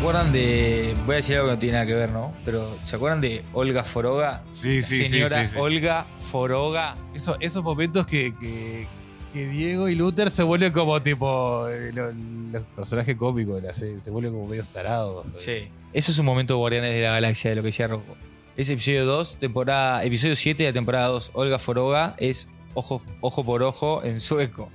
acuerdan de. Voy a decir algo que no tiene nada que ver, ¿no? Pero ¿se acuerdan de Olga Foroga? Sí, sí, sí, Señora sí, sí. Olga Foroga. Eso- esos momentos que, que- que Diego y Luther se vuelven como tipo eh, lo- los personajes cómicos de la serie, se vuelven como medio tarados. Sí. Eso es un momento Guardianes de la Galaxia, de lo que decía Rocco. Es episodio 2, temporada, episodio 7 de la temporada 2. Olga Foroga es ojo, ojo por ojo en sueco.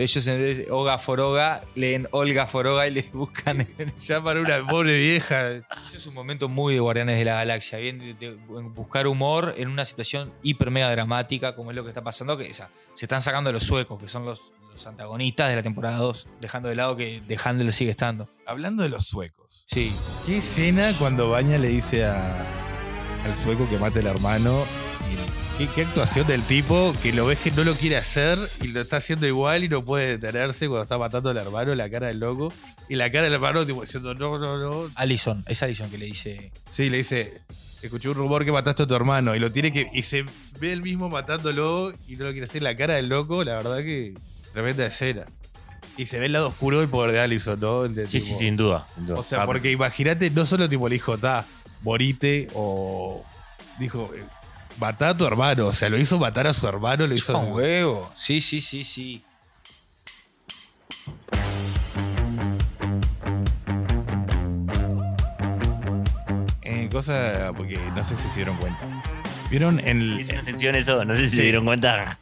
Ellos en vez de Olga Foroga leen Olga Foroga y le buscan. Ya para una pobre vieja. Ese es un momento muy de Guardianes de la Galaxia, bien de, de buscar humor en una situación hiper mega dramática como es lo que está pasando, que o sea, se están sacando los suecos, que son los, los antagonistas de la temporada 2, dejando de lado que dejando lo sigue estando. Hablando de los suecos. Sí, ¿Qué escena cuando Baña le dice a- al sueco que mate al hermano? Y- ¿Qué, qué actuación del tipo que lo ves que no lo quiere hacer y lo está haciendo igual y no puede detenerse cuando está matando al hermano, la cara del loco. Y la cara del hermano tipo diciendo no, no, no. Allison, es Allison que le dice, Sí, le dice, escuché un rumor que mataste a tu hermano y lo tiene que. Y se ve él mismo matándolo y no lo quiere hacer. La cara del loco, la verdad que tremenda escena. Y se ve el lado oscuro del poder de Allison, ¿no? El de Sí, sí, tipo- sin duda. sin duda. O sea, Ah, porque imagínate, no solo tipo le dijo, ta, morite o. Dijo, matá a tu hermano. O sea, lo hizo matar a su hermano, lo hizo. con huevo. Sí, sí, sí, sí. Eh, cosa, porque no sé si se dieron cuenta. ¿Vieron en, el- Hice una sección eso, no sé si Sí. se dieron cuenta.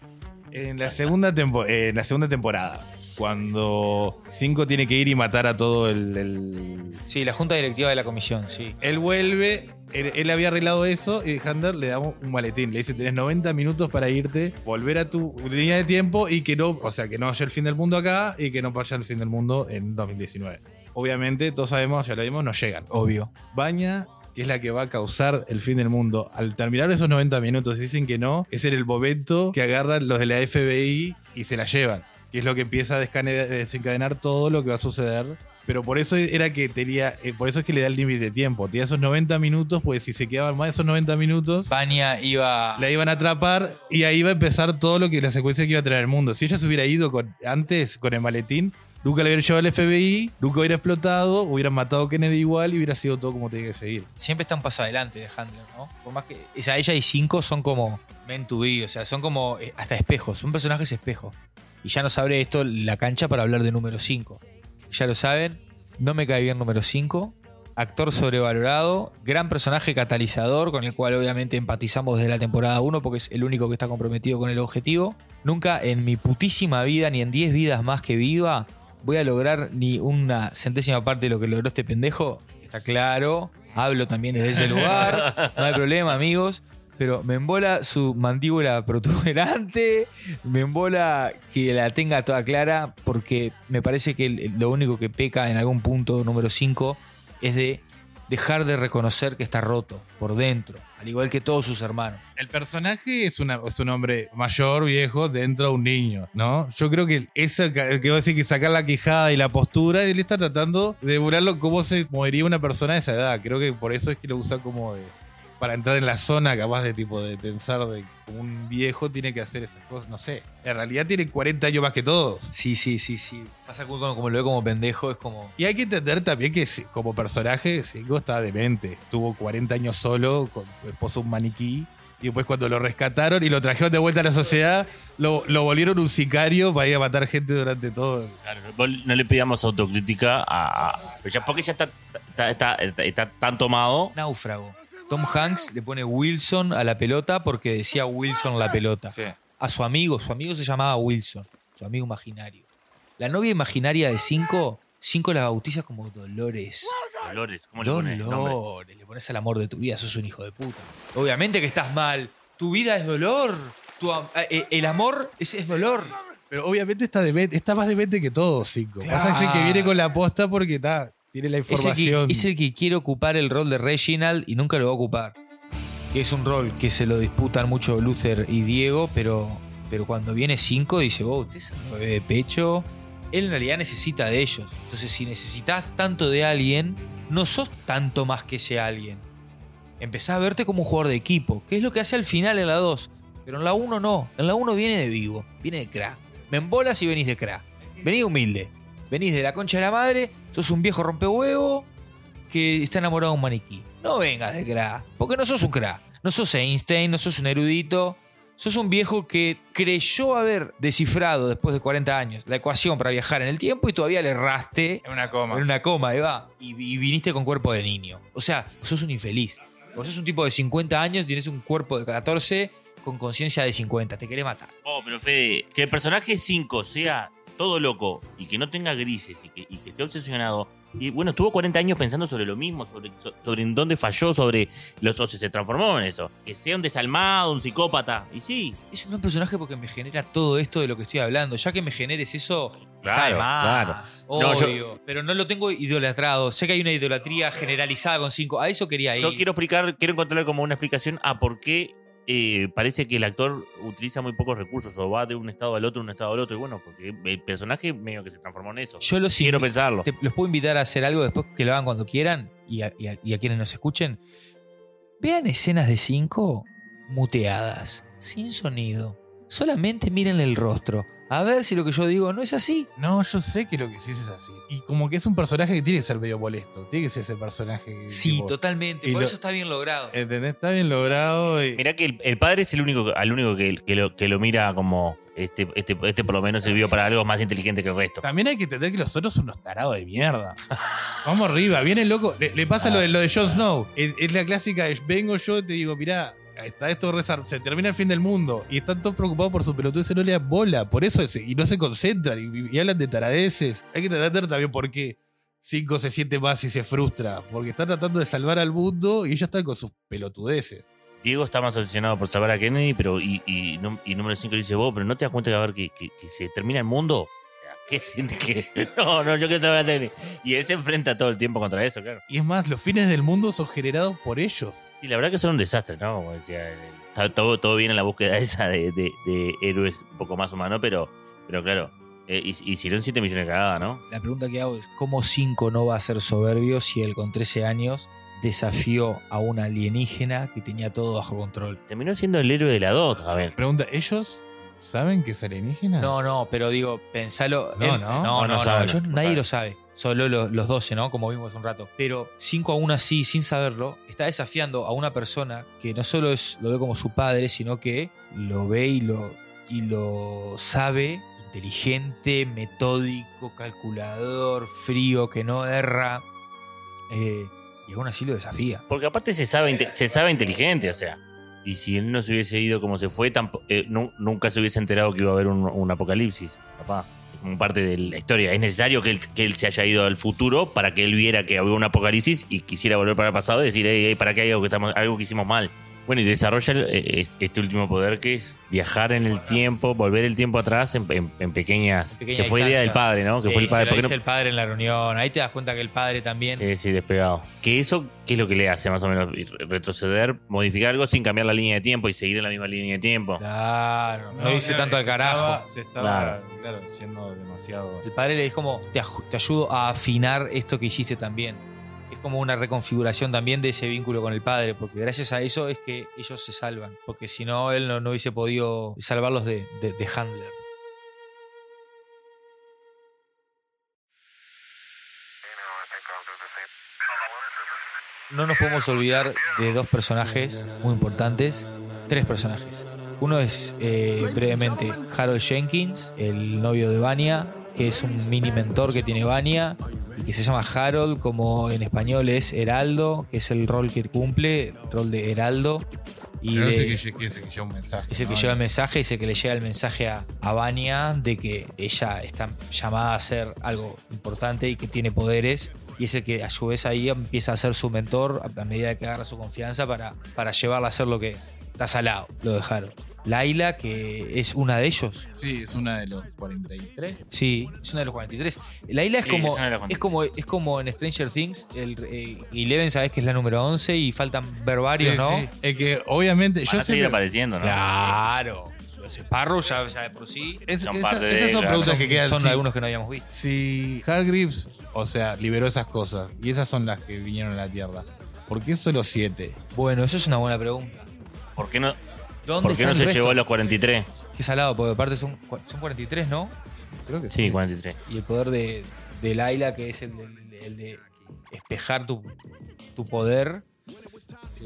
en la segunda tempo- eh, en la segunda temporada? Cuando Cinco tiene que ir y matar a todo el- el Sí, la junta directiva de la comisión, sí. Él vuelve, él, él había arreglado eso y Hunter le da un un maletín. Le dice, tenés 90 minutos para irte, volver a tu línea de tiempo y que no, o sea, que no haya el fin del mundo acá y que no vaya el fin del mundo en 2019. Obviamente, todos sabemos, ya lo vimos, no llegan. Obvio. Baña, que es la que va a causar el fin del mundo, al terminar esos 90 minutos y dicen que no, es en el momento que agarran los de la FBI y se la llevan. Que es lo que empieza a desencadenar todo lo que va a suceder. Pero por eso era que tenía. eh, por eso es que le da el límite de tiempo. Tenía esos 90 minutos, pues si se quedaban más de esos 90 minutos, Baña iba. la iban a atrapar y ahí iba a empezar todo lo que la secuencia que iba a traer el mundo. Si ella se hubiera ido con, antes con el maletín, nunca le hubiera llevado al FBI, nunca hubiera explotado, hubieran matado a Kennedy igual y hubiera sido todo como tenía que seguir. siempre está un paso adelante de Handler, ¿no? Por más que. O sea, ella y cinco son como men to be, o sea, son como eh, hasta espejos, son personajes espejos. Y ya nos abre esto la cancha para hablar de número 5. Ya lo saben, no me cae bien número 5. Actor sobrevalorado, gran personaje catalizador con el cual obviamente empatizamos desde la temporada 1 porque es el único que está comprometido con el objetivo. Nunca en mi putísima vida, ni en 10 vidas más que viva, voy a lograr ni una centésima parte de lo que logró este pendejo. Está claro, hablo también desde ese lugar, no hay problema amigos. Pero me embola su mandíbula protuberante, me embola que la tenga toda clara, porque me parece que lo único que peca en algún punto número 5 es de dejar de reconocer que está roto por dentro, al igual que todos sus hermanos. El personaje es, una, es un hombre mayor, viejo, dentro de un niño, ¿no? Yo creo que eso que que vos decís que sacar la quijada y la postura, él está tratando de emularlo cómo se movería una persona de esa edad. Creo que por eso es que lo usa como de, para entrar en la zona capaz de tipo de pensar de como un viejo tiene que hacer esas cosas, no sé. En realidad tiene 40 años más que todos. Sí, sí, sí, sí. Pasa como, como lo ve como pendejo, es como... Y hay que entender también que como personaje, Cinco está demente. Tuvo 40 años solo, con puso un maniquí. Y después cuando lo rescataron y lo trajeron de vuelta a la sociedad, lo, lo volvieron un sicario para ir a matar gente durante todo. Claro, vos no le pidamos autocrítica a. a- pero ya- porque ya está, está, está, está- está tan tomado. Náufrago. Tom Hanks le pone Wilson a la pelota porque decía Wilson la pelota. A su amigo, su amigo se llamaba Wilson, su amigo imaginario. La novia imaginaria de Cinco, Cinco la bautiza como Dolores. Dolores, ¿cómo le pones? Dolores, le pones el amor de tu vida, sos un hijo de puta. Obviamente que estás mal. Tu vida es dolor. Tu am- eh, el amor es, es dolor. Pero obviamente está, demente, está más demente que todos, Cinco. Claro. Pasa que viene con la aposta porque está, tiene la Es el, que, información. es el que quiere ocupar el rol de Reginald y nunca lo va a ocupar. Que es un rol que se lo disputan mucho Luther y Diego, pero, pero cuando viene 5 dice, oh, usted es un bebé de pecho. Él en realidad necesita de ellos. Entonces, si necesitas tanto de alguien, no sos tanto más que ese alguien. Empezás a verte como un jugador de equipo, que es lo que hace al final en la 2. Pero en la 1 no. En la 1 viene de vivo, viene de crack. Me embolas y venís de crack. Venís humilde. Venís de la concha de la madre, sos un viejo rompehuevo, que está enamorado de un maniquí. No vengas de cra, porque no sos un cra. No sos Einstein, no sos un erudito. Sos un viejo que creyó haber descifrado después de 40 años la ecuación para viajar en el tiempo y todavía le erraste En una coma. en una coma, Eva. Y, y viniste con cuerpo de niño. O sea, sos un infeliz. Vos sos un tipo de 50 años, tienes un cuerpo de 14 con conciencia de 50. Te querés matar. Oh, pero Fede, que el personaje 5 sea todo loco y que no tenga grises y que, y que esté obsesionado. Y bueno, estuvo 40 años pensando sobre lo mismo, sobre, so- sobre en dónde falló, sobre los sea, se transformó en eso. Que sea un desalmado, un psicópata. Y sí, Es un gran personaje porque me genera todo esto de lo que estoy hablando. Ya que me generes eso, Claro. No, yo- Obvio. Pero no lo tengo idolatrado. Sé que hay una idolatría generalizada con 5. A eso quería ir. yo quiero explicar, quiero encontrarle como una explicación a por qué eh, parece que el actor utiliza muy pocos recursos o va de un estado al otro, de un estado al otro. Y bueno, porque el personaje medio que se transformó en eso. Yo los, Quiero pensarlo. te- los puedo invitar a hacer algo después que lo hagan cuando quieran y a, y a- y a quienes nos escuchen. Vean escenas de 5 muteadas, sin sonido. Solamente miren el rostro. A ver si lo que yo digo no es así. No, yo sé que lo que sí es así. Y como que es un personaje que tiene que ser medio molesto. Tiene que ser ese personaje. Sí, tipo, totalmente. Por lo- eso está bien logrado. ¿Entendés? Está bien logrado. Y... Mirá que el, el padre es el único, al único que, que lo, que lo mira como este, este, este por lo menos sirvió para algo más inteligente que el resto. También hay que entender que los otros son unos tarados de mierda. Vamos arriba, viene el loco. Le, le pasa lo, de, lo de Jon Snow. Es, es la clásica de vengo yo y te digo, mirá, está esto rezar, se termina el fin del mundo. Y están todos preocupados por su pelotudez y no le dan bola. Por eso, y no se concentran y, hablan de taradeces. Hay que entender también por qué Cinco se siente más y se frustra. Porque está tratando de salvar al mundo y ellos están con sus pelotudeces. Diego está más obsesionado por salvar a Kennedy, pero y, número 5 dice vos, pero no te das cuenta que a ver que- que se termina el mundo. ¿Qué siente que.? No, no, yo quiero salvar a Kennedy. Y él se enfrenta todo el tiempo contra eso, claro. Y es más, los fines del mundo son generados por ellos. Sí, la verdad que son un desastre, ¿no? Como decía, el- está todo, todo bien en la búsqueda esa de, de- de héroes un poco más humanos, pero, pero claro, eh, hicieron 7 millones de cagadas, ¿no? La pregunta que hago es, ¿cómo 5 no va a ser soberbio si él con 13 años desafió a un alienígena que tenía todo bajo control? Terminó siendo el héroe de la DOT, a ver. Pregunta, ¿ellos saben que es alienígena? No, no, pero digo, pensalo. No, él- no. no, No, no, nadie lo sabe. Solo los, los 12, ¿no? Como vimos hace un rato. Pero 5 aún así, sin saberlo, está desafiando a una persona que no solo es, lo ve como su padre, sino que lo ve y lo, y lo sabe, inteligente, metódico, calculador, frío, que no erra. Eh, y aún así lo desafía. Porque aparte se sabe, se sabe inteligente, o sea. Y si él no se hubiese ido como se fue, eh, nu- nunca se hubiese enterado que iba a haber un, apocalipsis, papá. Como parte de la historia. Es necesario que él, que él se haya ido al futuro para que él viera que había un apocalipsis y quisiera volver para el pasado y decir, "Ey, ey, ¿para qué hay algo que, estamos, algo que hicimos mal? Bueno, y desarrolla eh, es- este último poder que es viajar en el tiempo, volver el tiempo atrás en, en- en pequeñas. Pequeña que fue idea del padre, ¿no? Que Sí, fue el se padre. lo ¿por qué no- dice el padre en la reunión. Ahí te das cuenta que el padre también. Sí, sí, despegado. Que eso, ¿qué es lo que le hace más o menos? Re- Retroceder, modificar algo sin cambiar la línea de tiempo y seguir en la misma línea de tiempo. Claro, no, dice tanto al se carajo. estaba- se estaba, claro, siendo demasiado. El padre le dice como, te, te ayudo a afinar esto que hiciste también. Es como una reconfiguración también de ese vínculo con el padre, porque gracias a eso es que ellos se salvan, porque si no, él no, hubiese podido salvarlos de, de, de Handler. No nos podemos olvidar de dos personajes muy importantes, tres personajes. Uno es eh, brevemente Harold Jenkins, el novio de Vania, que es un mini mentor que tiene Vania y que se llama Harold, como en español es Heraldo, que es el rol que cumple, el rol de Heraldo. Y Pero de- ese que, que ese que lleva un mensaje. es el que ¿no? lleva el mensaje, es el que le llega el mensaje a, a Vania de que ella está llamada a hacer algo importante y que tiene poderes. Y es el que a su vez ahí empieza a ser su mentor a a medida que agarra su confianza para, para llevarla a hacer lo que es. Está salado, lo dejaron. Laila, que es una de ellos. Sí, es una de los 43. Sí, es una de los 43. Laila es Sí, como, es como es como en Stranger Things. El, eh, Eleven, sabes que es la número 11 y faltan ver varios, Sí, ¿no? sí. Es que obviamente Van yo a seguir siempre- apareciendo, ¿no? Claro. Los Sparrows ya, ya de por sí. es- Son esa- parte de- esas son preguntas que quedan Son sí. algunos que no habíamos visto. Si Hargreaves, o sea, liberó esas cosas y esas son las que vinieron a la Tierra, ¿por qué solo siete? Bueno, eso es una buena pregunta. ¿Por qué no, ¿Dónde por qué no se llevó a los 43? Qué salado, porque aparte son, son 43, ¿no? Creo que Sí, 43. Y el poder de, de Laila, que es el de, el de espejar tu, tu poder,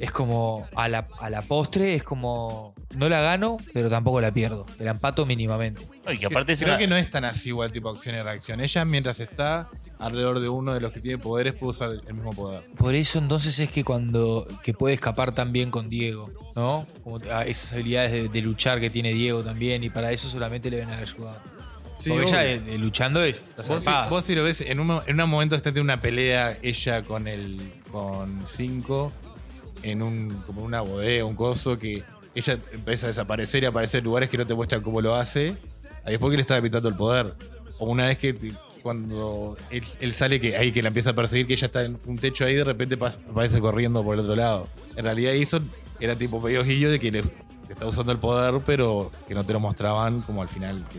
es como a la, a la postre, es como no la gano, pero tampoco la pierdo. Te la empato mínimamente. No, y que aparte es Creo una- que no es tan así igual tipo acción y reacción. Ella mientras está alrededor de uno de los que tiene poderes puede usar el mismo poder. Por eso entonces es que cuando que puede escapar también con Diego, ¿no? Como a esas habilidades de, de luchar que tiene Diego también, y para eso solamente le ven a ayudado. Sí, Porque ella obvio. eh, eh, luchando es Vos, si, zarpada. vos si lo ves, en un, en un momento está en una pelea ella con el con cinco en un como una bodega, un coso que ella empieza a desaparecer y aparecer en lugares que no te muestran cómo lo hace. Ahí fue que le estaba quitando el poder. O una vez que cuando él, él sale que ahí que la empieza a perseguir, que ella está en un techo ahí, de repente aparece corriendo por el otro lado. En realidad eso era tipo medio guillo de que le, le está usando el poder, pero que no te lo mostraban como al final. que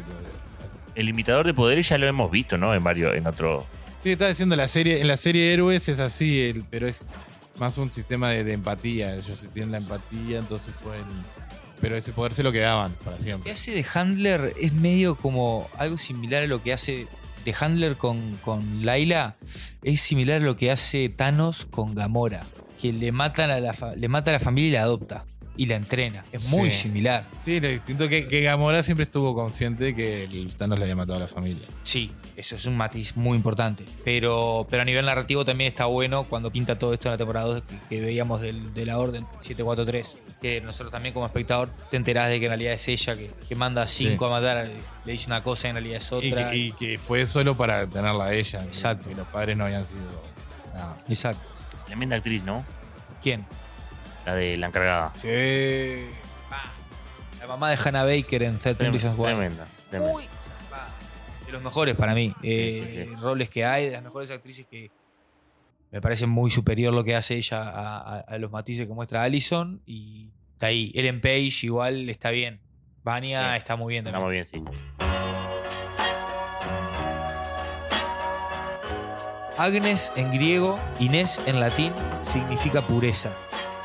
el imitador de poderes ya lo hemos visto, ¿no? En varios, en otro. Sí, está diciendo la serie, en la serie Héroes es así, el- pero es más un sistema de, empatía. Ellos tienen la empatía, entonces pueden. Pero ese poder se lo quedaban para Lo que siempre. hace de Handler es medio como algo similar a lo que hace de Handler con, con Laila. Es similar a lo que hace Thanos con Gamora. Que le, matan a la le mata a la familia y la adopta. Y la entrena. Es muy Sí. similar. Sí, lo distinto que, que Gamora siempre estuvo consciente que el Thanos le había matado a la familia. Sí, eso es un matiz muy importante. Pero, pero a nivel narrativo también está bueno cuando pinta todo esto en la temporada 2 que, que veíamos del- de la Orden 743. Que nosotros también como espectador te enterás de que en realidad es ella que, que manda a 5 Sí. a matar, le dice una cosa y en realidad es Y otra. que, y que fue solo para tenerla a ella. Exacto. Que los padres no habían sido. nada. Exacto. Tremenda actriz, ¿no? ¿Quién? La de la encargada. Sí. La mamá de Hannah Baker en 13 Reasons Why. Tremenda. tremenda. Muy zarpada. De los mejores para mí. Eh, sí, sí. Roles que hay, de las mejores actrices que me parece muy superior lo que hace ella a, a- a los matices que muestra Allison. Y está ahí. Ellen Page igual está bien. Vania Sí. está muy bien Está también. muy bien, sí. Agnes en griego, Inés en latín, significa pureza.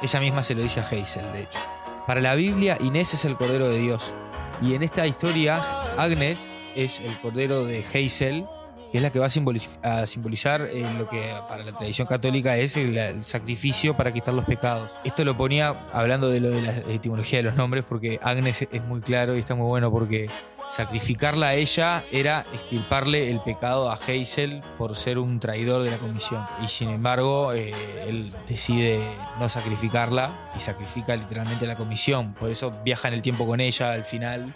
Ella misma se lo dice a Hazel, de hecho. Para la Biblia, Inés es el Cordero de Dios. Y en esta historia, Agnes es el Cordero de Hazel, que es la que va a, simboliz- a simbolizar eh, lo que para la tradición católica es el, el sacrificio para quitar los pecados. Esto lo ponía hablando de lo de la etimología de los nombres, porque Agnes es muy claro y está muy bueno porque sacrificarla a ella era extirparle el pecado a Hazel por ser un traidor de la comisión. Y sin embargo, eh, él decide no sacrificarla y sacrifica literalmente a la comisión. Por eso viaja en el tiempo con ella al final.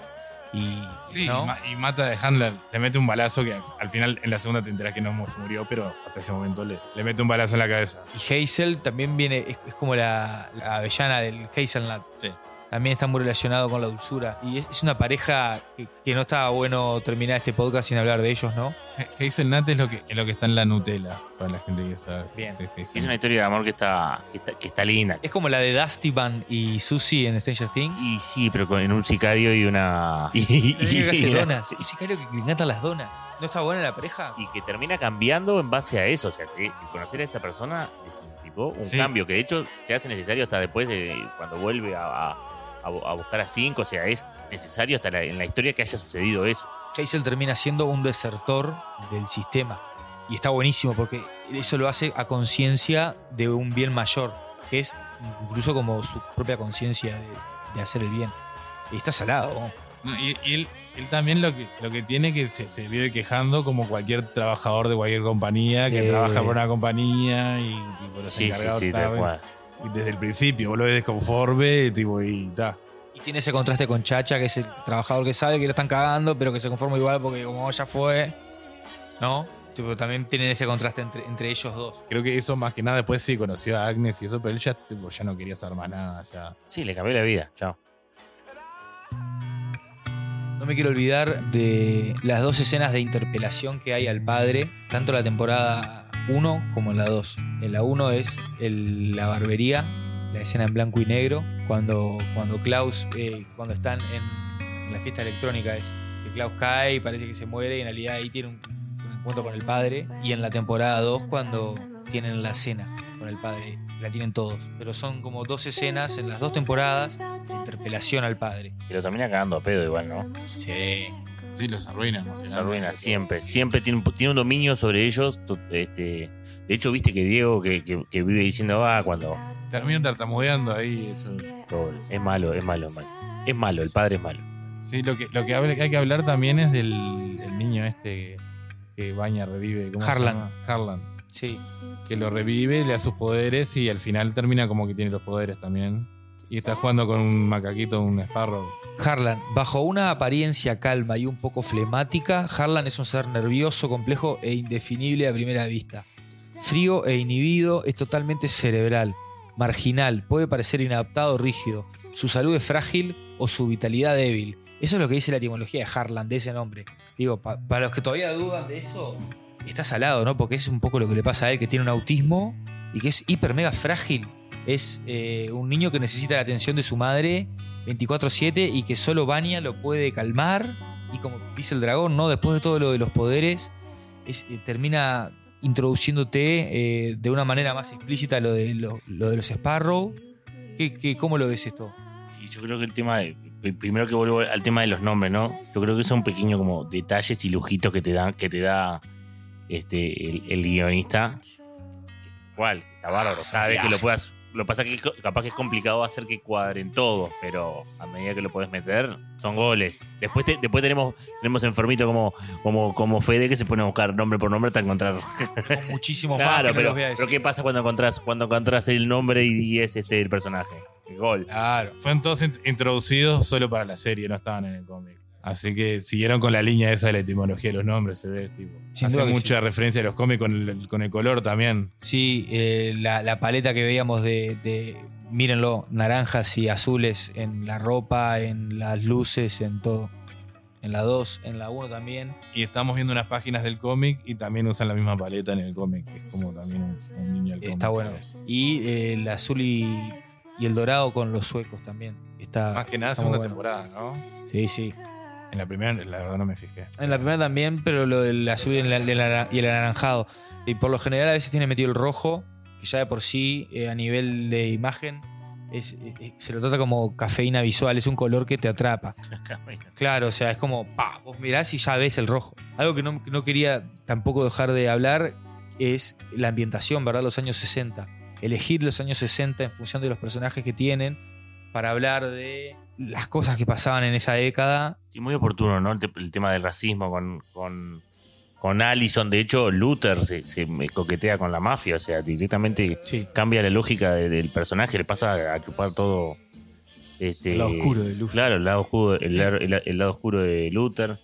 Y, Sí, ¿no? y, ma- y mata de Handler. Le mete un balazo que al, al final en la segunda te enterás que no se murió, pero hasta ese momento le, le mete un balazo en la cabeza. Y Hazel también viene, es, es como la, la avellana del Hazelnut. Sí. También está muy relacionado con la dulzura. Y es, es una pareja que, que no estaba bueno terminar este podcast sin hablar de ellos, ¿no? Hazelnut es lo que, es lo que está en la Nutella, para la gente que sabe. Bien. Sí, Es una historia de amor que está, que está, que está linda. Es como la de Dusty Van y Susie en Stranger Things. Y sí, pero con, en un sicario y una. Y, hace y- donas. Un sicario que le encantan las donas. ¿No está buena la pareja? y que termina cambiando en base a eso. O sea, que conocer a esa persona le significó un Sí. cambio que de hecho se hace necesario hasta después, de, cuando vuelve a, a- a bu- a buscar a cinco. O sea, es necesario hasta la- en la historia que haya sucedido eso. Hazel termina siendo un desertor del sistema. Y está buenísimo porque eso lo hace a conciencia de un bien mayor, que es incluso como su propia conciencia de, de hacer el bien. Y está salado. No, y, y él, él también lo que, lo que tiene que se, se vive quejando como cualquier trabajador de cualquier compañía que trabaja por una compañía y tipo, los Sí, sí, encargados sí, desde el principio, vos lo ves desconforme tipo, y ta. Y tiene ese contraste con Chacha, que es el trabajador que sabe que lo están cagando, pero que se conforma igual porque como ya fue, ¿no? Tipo, también tienen ese contraste entre, entre ellos dos. Creo que eso más que nada después sí conoció a Agnes y eso, pero él ya, tipo, ya no quería saber más nada. Ya. Sí, le cambió la vida. Chao. No me quiero olvidar de las dos escenas de interpelación que hay al padre, tanto la temporada 1 como en la 2. En la 1 es el- la barbería, la escena en blanco y negro, cuando, cuando Klaus, eh, cuando están en, en la fiesta electrónica es que Klaus cae y parece que se muere y en realidad ahí tiene un, un encuentro con el padre. Y en la temporada 2 cuando tienen la cena con el padre, la tienen todos. Pero son como dos escenas en las dos temporadas de interpelación al padre. Que lo termina cagando a pedo igual, ¿no? Sí. Sí, los arruina emocionalmente. arruina siempre. Siempre tiene, un- tiene un dominio sobre ellos. Este, de hecho, viste que Diego, que, que- que vive diciendo, ah, cuando. Terminan tartamudeando ahí. eso. Pobre, Es malo, es malo, es malo. Es malo, el padre es malo. Sí, lo que, lo hay que hablar también es del el niño este que, que baña, revive. ¿cómo se Harlan. llama? Harlan. Sí. Que lo revive, le da sus poderes y al final termina como que tiene los poderes también. Y está jugando con un macaquito, un Sparrow. Harlan, bajo una apariencia calma y un poco flemática, Harlan es un ser nervioso, complejo e indefinible a primera vista. Frío e inhibido, es totalmente cerebral, marginal, puede parecer inadaptado o rígido. Su salud es frágil o su vitalidad débil. Eso es lo que dice la etimología de Harlan, de ese nombre. Digo, pa- para los que todavía dudan de eso, está salado, ¿no? Porque es un poco lo que le pasa a él, que tiene un autismo y que es hiper mega frágil. Es eh, un niño que necesita la atención de su madre 24-7 y que solo Vania lo puede calmar. Y como dice el dragón, ¿no? Después de todo lo de los poderes, es- eh, termina introduciéndote eh, de una manera más explícita lo de, lo, lo de los Sparrow. ¿Qué, qué, cómo lo ves esto? Sí, yo creo que el tema de. Primero que vuelvo al tema de los nombres, ¿no? Yo creo que son pequeños como detalles y lujitos que te dan, que te da este, el, guionista. ¿Cuál? Está bárbaro. Vez que lo puedas. Lo que pasa es que capaz que es complicado hacer que cuadren todo, pero a medida que lo puedes meter, son goles. Después, te- después tenemos, tenemos enfermito como, como, como Fede que se pone a buscar nombre por nombre hasta encontrar. Con muchísimos más Claro, que no pero, los voy a pero decir. ¿qué pasa cuando encontrás, cuando encontrás el nombre y, y es este el personaje? El gol. Claro. Fueron todos int- introducidos solo para la serie, no estaban en el cómic. Así que siguieron con la línea esa de la etimología de los nombres, se ve, tipo. Sin Hace mucha referencia a los cómics con el, con el color también. Sí, eh, la, la paleta que veíamos de, de, mírenlo, naranjas y azules en la ropa, en las luces, en todo. En la 2, en la 1 también. Y estamos viendo unas páginas del cómic y también usan la misma paleta en el cómic, que es como también un, un niño del cómic. Está bueno. Y eh, el azul y, y el dorado con los suecos también. Está, Más que nada, está segunda bueno. temporada, ¿no? Sí, sí. En la primera, la verdad, no me fijé. En la primera también, pero lo del azul y el, el ara- y el anaranjado. Y por lo general a veces tiene metido el rojo, que ya de por sí, eh, a nivel de imagen, es, eh, eh, se lo trata como cafeína visual, es un color que te atrapa. Claro, o sea, es como, pa, vos mirás y ya ves el rojo. Algo que no, que no quería tampoco dejar de hablar es la ambientación, ¿verdad? Los años 60. Elegir los años 60 en función de los personajes que tienen para hablar de las cosas que pasaban en esa década. Sí, muy oportuno, ¿no? El, te- el tema del racismo con, con, con Allison. De hecho, Luther se, coquetea con la mafia. O sea, directamente Sí. cambia la lógica de- del personaje. Le pasa a chupar todo. Este, El lado oscuro de Luther. Claro, el lado oscuro, el, lado- el- el lado oscuro de Luther.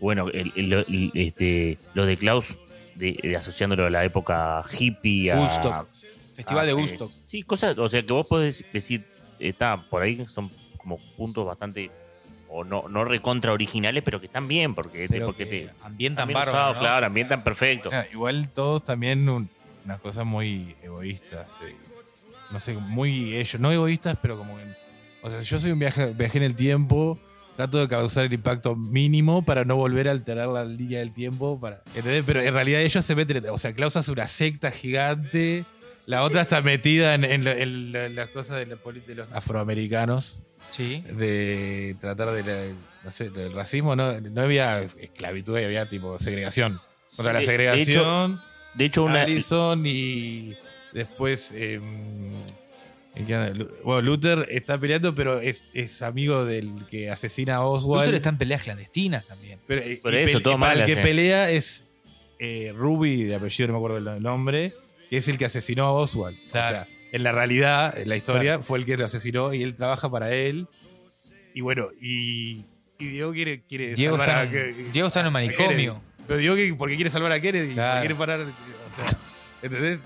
Bueno, el, el- el- este, lo de Klaus, de, de asociándolo a la época hippie. A, Woodstock. Festival Ah, de. Woodstock. Sí, cosas, o sea, que vos podés decir, está por ahí, son como puntos bastante, o no, no recontra originales, pero que están bien, porque, Pero porque que te ambientan también bárbaro, claro, ambientan perfecto. Igual todos también un- unas cosas muy egoístas. sí. No sé, muy ellos. No egoístas, pero como que. O sea, si yo soy un viaje, viaje en el tiempo. Trato de causar el impacto mínimo para no volver a alterar la línea del tiempo. Para, ¿entendés? Pero en realidad ellos se meten. O sea, Klaus hace una secta gigante. La otra está metida en, en la- en la- las cosas de, la de los afroamericanos. Sí. De tratar de. la- no sé, del racismo. No, no había esclavitud, había tipo segregación. Contra la De- de segregación. De hecho, una, Allison y después. eh, bueno, Luther está peleando, pero es, es amigo del que asesina a Oswald. Luther está en peleas clandestinas también. pero, eh, Por y eso, todo para mal el que pelea es eh, Ruby, de apellido, no me acuerdo el nombre, que es el que asesinó a Oswald. Claro. O sea, en la realidad, en la historia, fue el que lo asesinó y él trabaja para él. Y bueno, y, y Diego quiere, quiere Diego salvar está, a- en, Diego está en un manicomio. Pero digo que porque quiere salvar a Kennedy, Claro. quiere parar. o sea, ¿Entendés?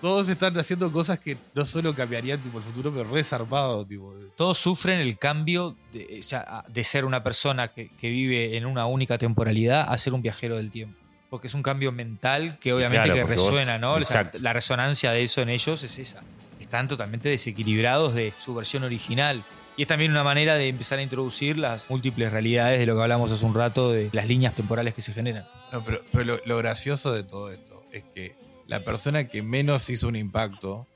Todos están haciendo cosas que no solo cambiarían tipo, el futuro, pero re zarpado, tipo. Todos sufren el cambio de, ya, de ser una persona que, que vive en una única temporalidad a ser un viajero del tiempo. Porque es un cambio mental que obviamente Claro, que vos- resuena, ¿no? O sea, exacto. la resonancia de eso en ellos es esa. Están totalmente desequilibrados de su versión original. Y es también una manera de empezar a introducir las múltiples realidades de lo que hablamos hace un rato, de las líneas temporales que se generan. No, pero, pero lo, lo gracioso de todo esto es que la persona que menos hizo un impacto,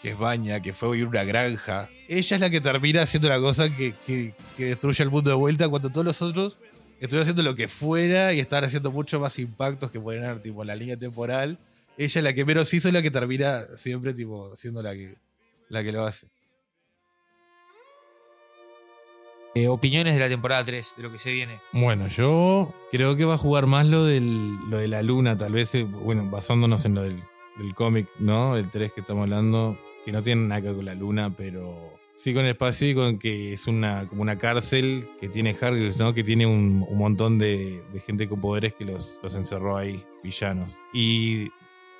que es Baña, que fue vivir una granja, ella es la que termina haciendo la cosa que, que- que destruye el mundo de vuelta cuando todos los otros estuvieron haciendo lo que fuera y estaban haciendo mucho más impactos que pueden haber, tipo, la línea temporal. Ella es la que menos hizo y la que termina siempre, tipo, siendo la que, la que lo hace. Eh, opiniones de la temporada 3, de lo que se viene. Bueno, yo creo que va a jugar más lo, del, lo de la luna, tal vez, eh, bueno, basándonos en lo del, del cómic, ¿no? El 3 que estamos hablando, que no tiene nada que ver con la luna, pero sí con el espacio y con que es una, como una cárcel que tiene Hargreaves, ¿no? Que tiene un, un montón de, de gente con poderes que los, los encerró ahí, villanos. Y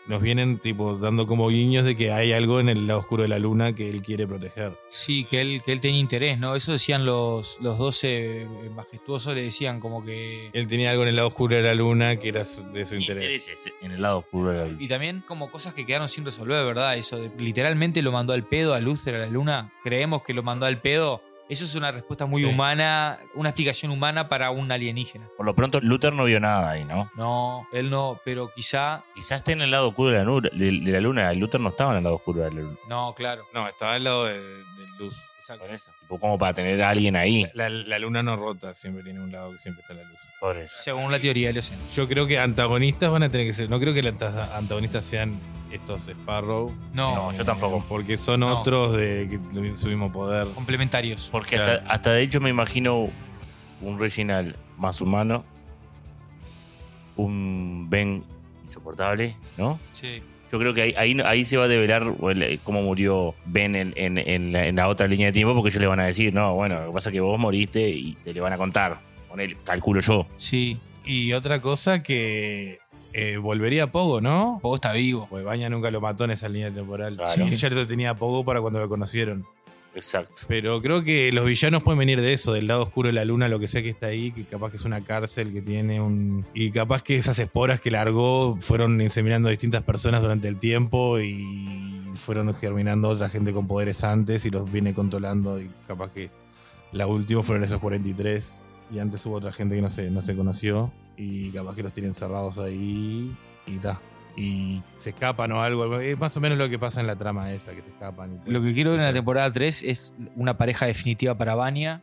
nos vienen tipo dando como guiños de que hay algo en el lado oscuro de la luna que él quiere proteger. Sí, que él, que él tenía interés, ¿no? Eso decían los, los 12 majestuosos, le decían como que... Él tenía algo en el lado oscuro de la luna que era de su interés. Intereses en el lado oscuro de la luna. Y también como cosas que quedaron sin resolver, ¿verdad? Eso de literalmente lo mandó al pedo a Luther a la luna. Creemos que lo mandó al pedo. Eso es una respuesta muy Sí. humana, una explicación humana para un alienígena. Por lo pronto, Luther no vio nada ahí, ¿no? No, él no, pero quizá. Quizás esté en el lado oscuro de la, nu- de, de la luna. Luther no estaba en el lado oscuro de la luna. No, claro. No, estaba al lado de, de luz. Exacto. Por eso. Tipo, como para tener a alguien ahí. La, la luna no rota, siempre tiene un lado que siempre está la luz. Por eso. Según la teoría de los Yo creo que antagonistas van a tener que ser. No creo que los antagonistas sean estos Sparrow. No, No, yo tampoco. Porque son No. otros de que su mismo poder. complementarios. Porque Claro. hasta, hasta de hecho me imagino un Reginald más humano, un Ben insoportable, ¿no? Sí. Yo creo que ahí, ahí, ahí se va a develar el- cómo murió Ben en, en- en la, en la otra línea de tiempo, porque ellos le van a decir, no, bueno, lo que pasa es que vos moriste y te le van a contar. Con él, calculo yo. Sí. Y otra cosa que eh, volvería a Pogo, ¿no? Pogo está vivo. Pues Baña nunca lo mató en esa línea temporal. Claro. Sí. Lo tenía a Pogo para cuando lo conocieron. Exacto. Pero creo que los villanos pueden venir de eso, del lado oscuro de la luna, lo que sea que está ahí, que capaz que es una cárcel que tiene un... Y capaz que esas esporas que largó fueron inseminando a distintas personas durante el tiempo y fueron germinando otra gente con poderes antes y los viene controlando y capaz que la última fueron esos 43 y antes hubo otra gente que no se, no se conoció y capaz que los tienen cerrados ahí y ta. Y se escapan o algo. Es más o menos lo que pasa en la trama esa, que se escapan. y- Lo que quiero ver en la temporada 3 es una pareja definitiva para Vania.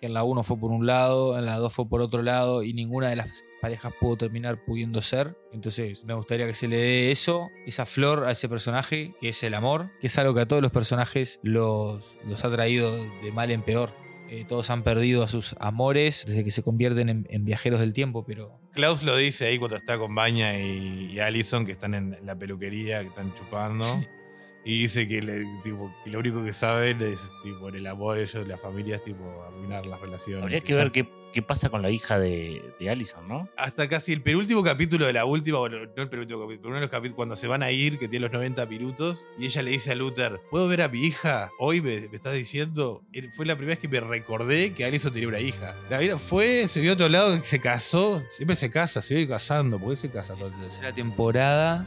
Que en la 1 fue por un lado, en la 2 fue por otro lado, y ninguna de las parejas pudo terminar pudiendo ser. Entonces, me gustaría que se le dé eso, esa flor a ese personaje, que es el amor, que es algo que a todos los personajes los, los ha traído de mal en peor. Eh, todos han perdido a sus amores desde que se convierten en, en viajeros del tiempo, pero Klaus lo dice ahí cuando está con Baña y, y Allison, que están en la peluquería, que están chupando. Y dice que, le- tipo, que lo único que saben es, tipo, en el amor de ellos, de la familia, es, tipo, arruinar las relaciones. Habría que ver qué, qué pasa con la hija de, de Allison, ¿no? Hasta casi el penúltimo capítulo de la última, bueno, no el penúltimo capítulo, pero uno de los capítulos cuando se van a ir, que tiene los 90 minutos, y ella le dice a Luther, ¿puedo ver a mi hija? Hoy me, me estás diciendo, Él- fue la primera vez que me recordé que Allison tenía una hija. La vida fue, se vio a otro lado, se casó, siempre se casa, se vive casando, ¿por qué se casa en la tercera temporada,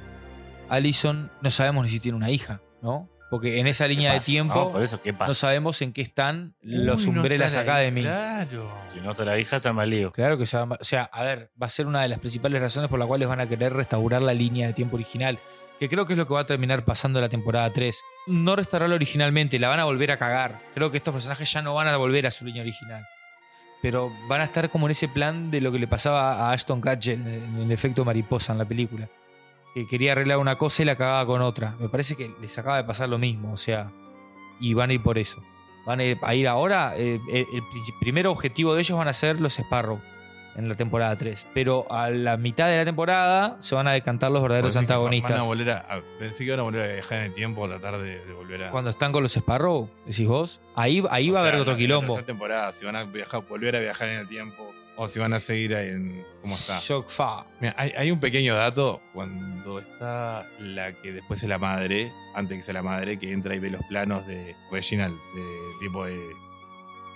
Allison no sabemos ni si tiene una hija, ¿no? Porque en esa ¿Qué línea de tiempo... No, por eso, ¿qué No sabemos en qué están los Uy, no Umbrellas la- Academy. Claro. Si no está la hija, se lío. Claro que se va- o sea, a ver, va a ser una de las principales razones por las cuales van a querer restaurar la línea de tiempo original, que creo que es lo que va a terminar pasando en la temporada 3. No restaurarla originalmente, la van a volver a cagar. Creo que estos personajes ya no van a volver a su línea original. Pero van a estar como en ese plan de lo que le pasaba a Ashton Kutcher en el efecto mariposa en la película. Que quería arreglar una cosa y la cagaba con otra. Me parece que les acaba de pasar lo mismo, o sea, y van a ir por eso. Van a ir, a ir ahora, eh, eh, el pri- primer objetivo de ellos van a ser los Sparrow en la temporada 3. Pero a la mitad de la temporada se van a decantar los verdaderos antagonistas. Van a volver a, a- pensé que iban a volver a viajar en el tiempo tratar de, de volver a. Cuando están con los Sparrow, decís vos, ahí, ahí O va a haber otro en la quilombo. temporada, si van a viajar, volver a viajar en el tiempo o si van a seguir en. ¿Cómo está? Shock fa. Mira, hay, hay un pequeño dato cuando está la que después es la madre, antes que sea la madre, que entra y ve los planos de Reginald, de tipo de.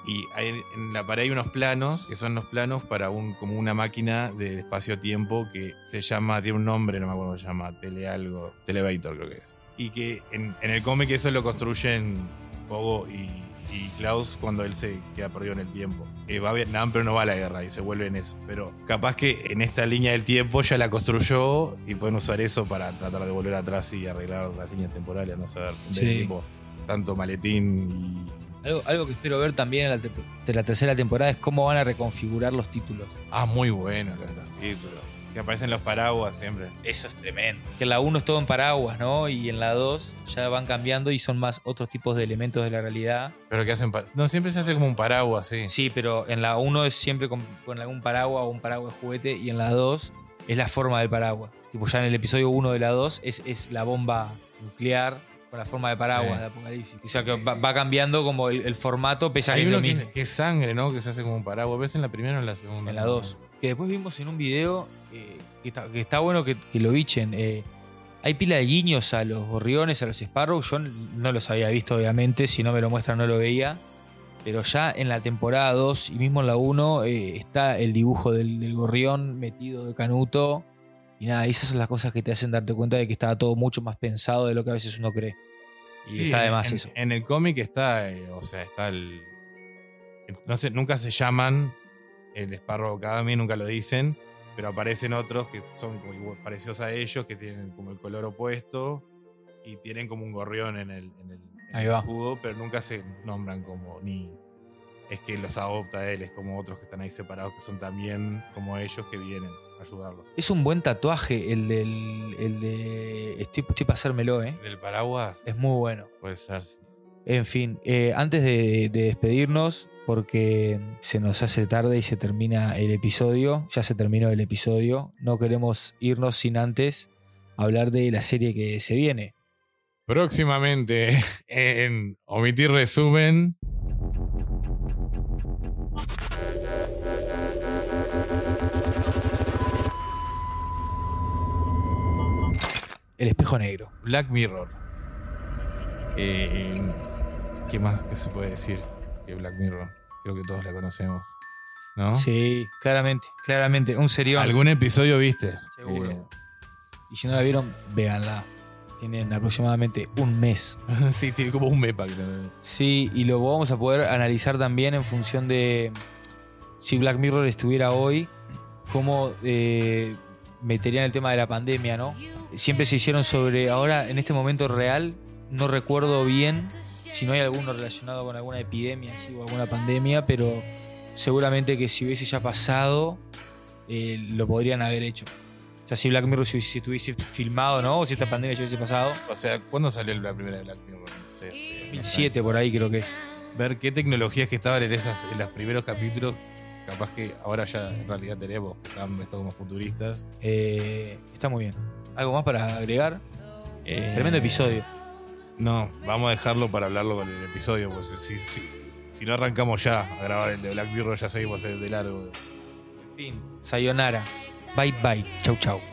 Y hay- en la pared hay unos planos, que son los planos para un, como una máquina de espacio-tiempo que se llama, tiene un nombre, no me acuerdo cómo se llama, tele algo, Televator creo que es. Y que en, en el cómic eso lo construyen Pogo y, y Klaus cuando él se queda perdido en el tiempo. Eh, va a Vietnam pero no va a la guerra y se vuelve en eso. Pero capaz que en esta línea del tiempo ya la construyó y pueden usar eso para tratar de volver atrás y arreglar las líneas temporales, no saber. Sí. tipo, tanto maletín Algo, algo que espero ver también en la, te- de la tercera temporada es cómo van a reconfigurar los títulos. Ah, muy bueno los títulos. Que aparecen los paraguas siempre. Eso es tremendo. Que en la 1 es todo en paraguas, ¿no? Y en la 2 ya van cambiando y son más otros tipos de elementos de la realidad. Pero que hacen. pa- No, siempre se hace como un paraguas, sí. Sí, pero en la 1 es siempre con, con algún paraguas o un paraguas de juguete y en la 2 es la forma del paraguas. Tipo, ya en el episodio 1 de la 2 es, es la bomba nuclear con la forma de paraguas Sí. de Apocalipsis. O sea que va, va cambiando como el, el formato, pese a que Hay es lo uno que, mismo. es- que es sangre, ¿no? Que se hace como un paraguas. ¿Ves en la primera o en la segunda? En la 2. Que después vimos en un video eh, que, está, que está bueno que, que lo bichen. eh, hay pila de guiños a los gorriones, a los Sparrow. Yo no los había visto, obviamente. Si no me lo muestran, no lo veía. Pero ya en la temporada 2 y mismo en la 1 eh, está el dibujo del, del gorrión metido de canuto. Y nada, esas son las cosas que te hacen darte cuenta de que estaba todo mucho más pensado de lo que a veces uno cree. Y Sí, está de en- eso. En el cómic está, eh, o sea, está el. No sé, nunca se llaman el Sparrow Academy, nunca lo dicen, pero aparecen otros que son como igual- parecidos a ellos, que tienen como el color opuesto y tienen como un gorrión en el, en el, en Ahí el va. escudo, pero nunca se nombran como ni. Es que los adopta él, es como otros que están ahí separados, que son también como ellos que vienen a ayudarlo. Es un buen tatuaje el del. El de. Estoy, estoy para hacérmelo, ¿eh? El paraguas Es muy bueno. puede ser. En fin, eh, antes de, de despedirnos, porque se nos hace tarde y se termina el episodio, ya se terminó el episodio, no queremos irnos sin antes hablar de la serie que se viene. Próximamente en Omitir Resumen. El espejo negro. Black Mirror. Eh, ¿Qué más se puede decir que Black Mirror? Creo que todos la conocemos. ¿No? Sí, claramente, claramente. Un serión. ¿Algún episodio viste? Seguro. Eh, Y si no la vieron, véanla. Tienen aproximadamente un mes. sí, tiene como un mepa. que lo- Sí, y lo vamos a poder analizar también en función de si Black Mirror estuviera hoy, cómo eh, meterían el tema de la pandemia, ¿no? Siempre se hicieron sobre, ahora en este momento real, no recuerdo bien si no hay alguno relacionado con alguna epidemia o alguna pandemia, pero seguramente que si hubiese ya pasado, eh, lo podrían haber hecho. O sea, si Black Mirror si, si estuviese filmado, ¿no? O si esta pandemia ya hubiese pasado. O sea, ¿cuándo salió la primera de Black Mirror? No sé, hace unos 2007 por ahí creo que es. Ver qué tecnologías que estaban en, esas, en los primeros capítulos. Capaz que ahora ya en realidad tenemos. Están esto como futuristas. Eh, está muy bien. ¿Algo más para agregar? Eh, Tremendo episodio. No, vamos a dejarlo para hablarlo con el episodio, pues si, si, si no arrancamos ya a grabar el de Black Mirror, ya seguimos de largo. En fin, sayonara. Bye bye. Chau chau.